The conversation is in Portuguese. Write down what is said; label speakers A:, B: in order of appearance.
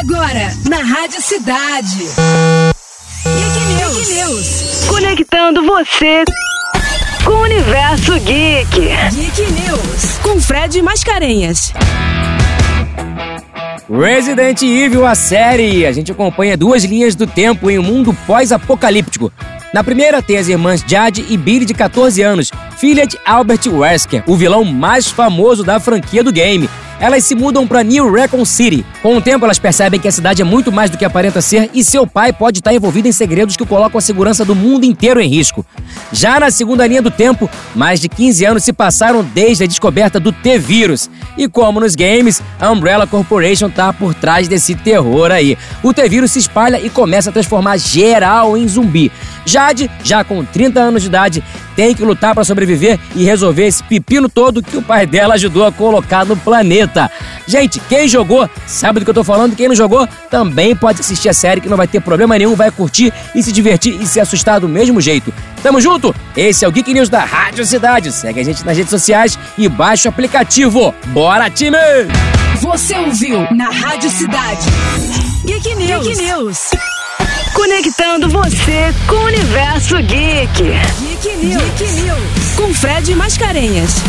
A: Agora, na Rádio Cidade. Geek News. Geek News.
B: Conectando você com o universo geek.
A: Geek News. Com Fred Mascarenhas.
C: Resident Evil, a série. A gente acompanha duas linhas do tempo em um mundo pós-apocalíptico. Na primeira tem as irmãs Jade e Billy de 14 anos, filha de Albert Wesker, o vilão mais famoso da franquia do game. Elas se mudam para New Recon City. Com o tempo, elas percebem que a cidade é muito mais do que aparenta ser e seu pai pode estar envolvido em segredos que colocam a segurança do mundo inteiro em risco. Já na segunda linha do tempo, mais de 15 anos se passaram desde a descoberta do T-Vírus. E como nos games, a Umbrella Corporation tá por trás desse terror aí. O T-Vírus se espalha e começa a transformar geral em zumbi. Jade, já com 30 anos de idade, tem que lutar para sobreviver e resolver esse pepino todo que o pai dela ajudou a colocar no planeta. Gente, quem jogou sabe do que eu tô falando, quem não jogou também pode assistir a série que não vai ter problema nenhum, vai curtir e se divertir e se assustar do mesmo jeito. Tamo junto? Esse é o Geek News da Rádio Cidade. Segue a gente nas redes sociais e baixa o aplicativo. Bora, time!
A: Você ouviu na Rádio Cidade. Geek News. Geek News.
B: Conectando você com o universo geek.
A: Geek News. Geek News. Com Fred Mascarenhas.